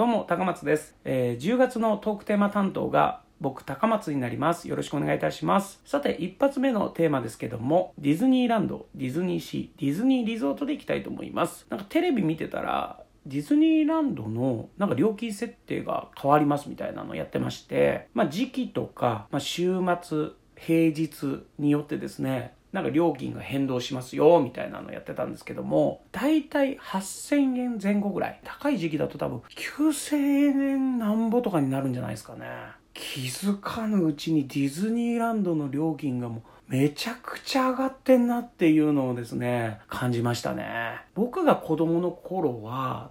どうも、高松です。えー10月のトークテーマ担当が僕、高松になります。よろしくお願いいたします。さて、一発目のテーマですけども、ディズニーランド、ディズニーシー、ディズニーリゾートで行きたいと思います。なんかテレビ見てたら、ディズニーランドのなんか料金設定が変わりますみたいなのをやってまして、まあ時期とか、まあ週末、平日によってですね、なんか料金が変動しますよみたいなのやってたんですけども大体8000円前後ぐらい。高い時期だと多分9000円なんぼとかになるんじゃないですかね。気づかぬうちにディズニーランドの料金がもうめちゃくちゃ上がってんなっていうのをですね感じましたね。僕が子供の頃は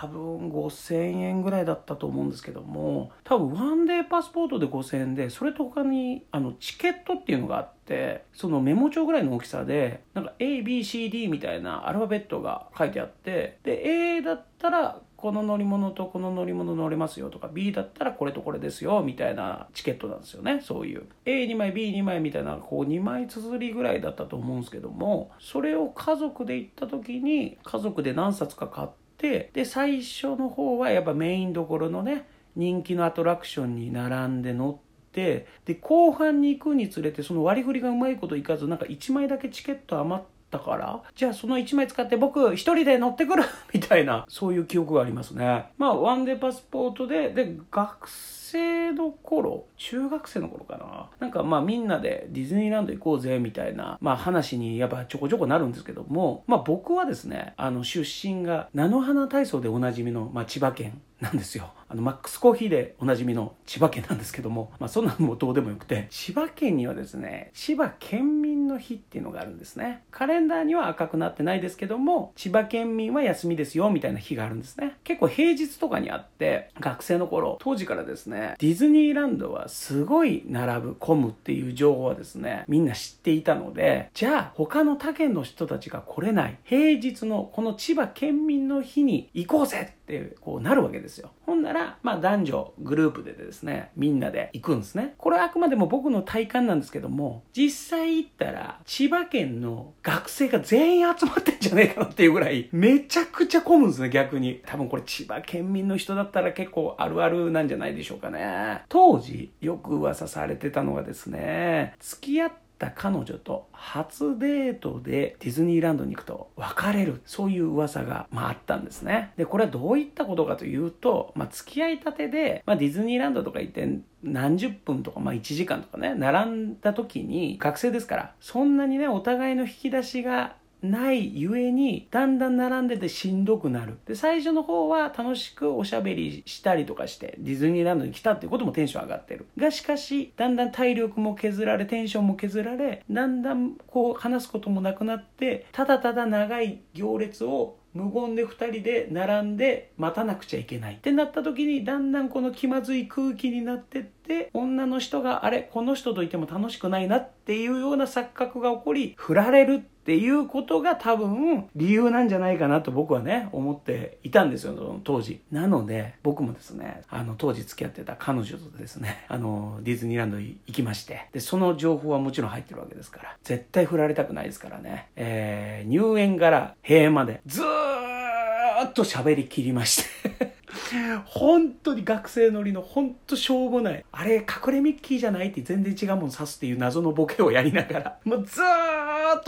多分5000円ぐらいだったと思うんですけども多分ワンデーパスポートで5000円でそれと他にあのチケットっていうのがあってそのメモ帳ぐらいの大きさでなんか ABCD みたいなアルファベットが書いてあってで A だったらこの乗り物とこの乗り物乗れますよとか B だったらこれとこれですよみたいなチケットなんですよねそういう。A2 枚 B2 枚みたいなこう2枚綴りぐらいだったと思うんですけどもそれを家族で行った時に家族で何冊か買ってで最初の方はやっぱメインどころのね人気のアトラクションに並んで乗ってで後半に行くにつれてその割り振りがうまいこといかずなんか1枚だけチケット余ったからじゃあその1枚使って僕1人で乗ってくる？みたいなそういう記憶がありますね。まあワンデーパスポートでで学生の頃中学生の頃かな。なんかまあみんなでディズニーランド行こうぜみたいなまあ話にやっぱちょこちょこなるんですけどもまあ僕はですねあの出身が菜の花体操でおなじみの、まあ、千葉県なんですよ。あのマックスコーヒーでおなじみの千葉県なんですけどもまあそんなのもどうでもよくて千葉県にはですね千葉県民の日っていうのがあるんですね。カレンダーには赤くなってないですけども千葉県民は休みですよみたいな日があるんですね。結構平日とかにあって学生の頃当時からですねディズニーランドはすごい並ぶ混むっていう情報はですねみんな知っていたのでじゃあ他の他県の人たちが来れない平日のこの千葉県民の日に行こうぜってこうなるわけですよ。ほんならまあ男女グループでですねみんなで行くんですね。これはあくまでも僕の体感なんですけども実際行ったら千葉県の学生が全員集まってんじゃねえかなっていうぐらいめちゃくちゃ混むんですね逆に。多分これ千葉県民の人だったら結構あるあるなんじゃないでしょうかね。当時よく噂されてたのがですね付き合った彼女と初デートでディズニーランドに行くと別れるそういう噂が、まあ、あったんですね。でこれはどういったことかというと、まあ、付き合いたてで、まあ、ディズニーランドとか行って何十分とか、まあ、1時間とかね並んだ時に学生ですからそんなにねお互いの引き出しがないゆえにだんだん並んでてしんどくなる。で最初の方は楽しくおしゃべりしたりとかしてディズニーランドに来たっていうこともテンション上がってる。がしかしだんだん体力も削られテンションも削られだんだんこう話すこともなくなってただただ長い行列を無言で2人で並んで待たなくちゃいけない。ってなった時にだんだんこの気まずい空気になってって女の人があれこの人といても楽しくないなっていうような錯覚が起こり振られるってっていうことが多分理由なんじゃないかなと僕はね思っていたんですよ当時。なので僕もですねあの当時付き合ってた彼女とですね あのディズニーランド行きまして。でその情報はもちろん入ってるわけですから。絶対振られたくないですからね、えー入園から閉園までずーっと喋り切りまして。本当に学生乗りの本当しょうもないあれ隠れミッキーじゃないって全然違うもん指すっていう謎のボケをやりながらもうずーっ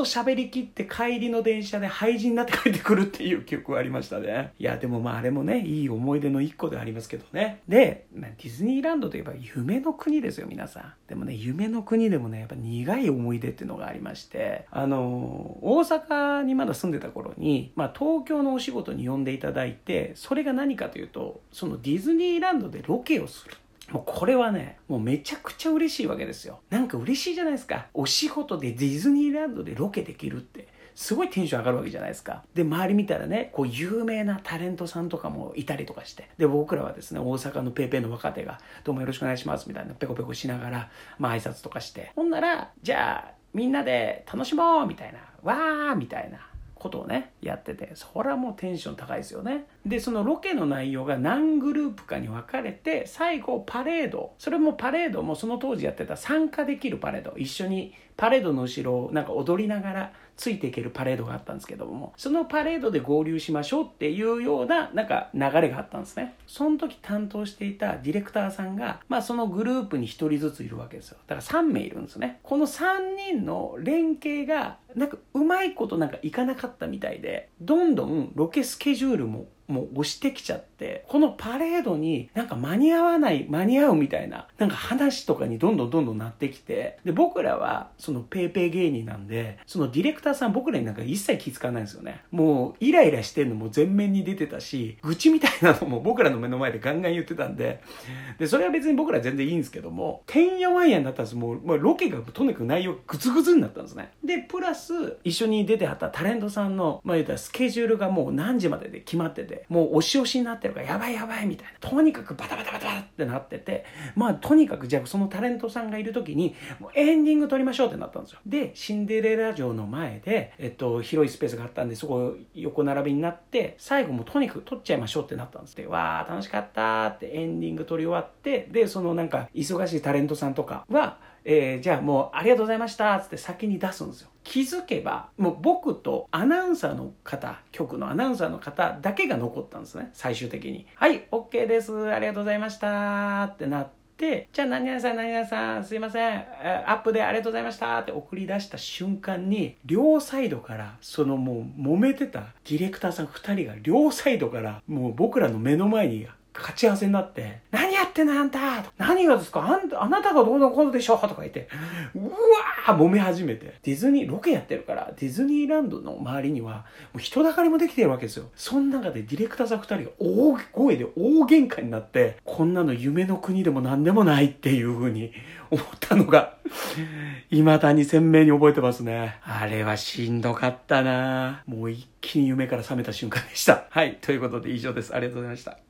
と喋り切って帰りの電車で廃人になって帰ってくるっていう記憶がありましたね。いやでもまああれもねいい思い出の一個ではありますけどね。でまあディズニーランドといえば夢の国ですよ皆さん。でもね夢の国でもねやっぱ苦い思い出っていうのがありまして。あの大阪にまだ住んでた頃に、まあ、東京のお仕事に呼んでいただいてそれが何かというとそのディズニーランドでロケをする。もうこれはね、もうめちゃくちゃ嬉しいわけですよ。なんか嬉しいじゃないですか。お仕事でディズニーランドでロケできるって。すごいテンション上がるわけじゃないですか。で、周り見たらね、こう有名なタレントさんとかもいたりとかして。で、僕らはですね、大阪のペーペーの若手が、どうもよろしくお願いしますみたいなペコペコしながら、まあ挨拶とかして。ほんなら、じゃあ、みんなで楽しもうみたいな。わーみたいな。ことをねやっててそれはもうテンション高いですよね。でそのロケの内容が何グループかに分かれて最後パレードそれもパレードもその当時やってた参加できるパレード一緒にパレードの後ろをなんか踊りながらついていけるパレードがあったんですけども、そのパレードで合流しましょうっていうような、なんか流れがあったんですね。その時担当していたディレクターさんが、まあそのグループに1人ずついるわけですよ。だから3名いるんですね。この3人の連携が、なんかうまいことなんかいかなかったみたいで、どんどんロケスケジュールももう押してきちゃって、このパレードになんか間に合わない、間に合うみたいな、なんか話とかにどんどんどんどんなってきて、で、僕らはそのペーペー芸人なんで、そのディレクターさん僕らになんか一切気づかないんですよね。もうイライラしてんのも全面に出てたし、愚痴みたいなのも僕らの目の前でガンガン言ってたんで、で、それは別に僕ら全然いいんですけども、てんやわんやになったんです。もう、まあ、ロケがとにかく内容グツグツになったんですね。で、プラス、一緒に出てはったタレントさんの、まあ言ったらスケジュールがもう何時までで決まってて、もう押し押しになってるからやばいやばいみたいな。とにかくバタバタバタバタってなってて、まあとにかくじゃあそのタレントさんがいる時に、もうエンディング撮りましょうってなったんですよ。で、シンデレラ城の前で、えっと、広いスペースがあったんで、そこ横並びになって、最後もとにかく撮っちゃいましょうってなったんですで、わー楽しかったってエンディング撮り終わって、で、そのなんか忙しいタレントさんとかは、えー、じゃあもうありがとうございましたっつって先に出すんですよ。気づけば、もう僕とアナウンサーの方、局のアナウンサーの方だけが残ったんですね、最終的に。はい、OK です。ありがとうございましたってなって、じゃあ何々さん何々さんすいません、アップでありがとうございましたって送り出した瞬間に、両サイドからそのもう揉めてたディレクターさん2人が両サイドからもう僕らの目の前に勝ち合わせになって、何やってんのあんた何がですかあん、あなたがどうのこうのでしょうとか言って、うわー揉め始めて。ディズニー、ロケやってるから、ディズニーランドの周りには、もう人だかりもできてるわけですよ。その中でディレクターさん二人が大声で大喧嘩になって、こんなの夢の国でも何でもないっていう風に思ったのが、未だに鮮明に覚えてますね。あれはしんどかったなもう一気に夢から覚めた瞬間でした。はい。ということで以上です。ありがとうございました。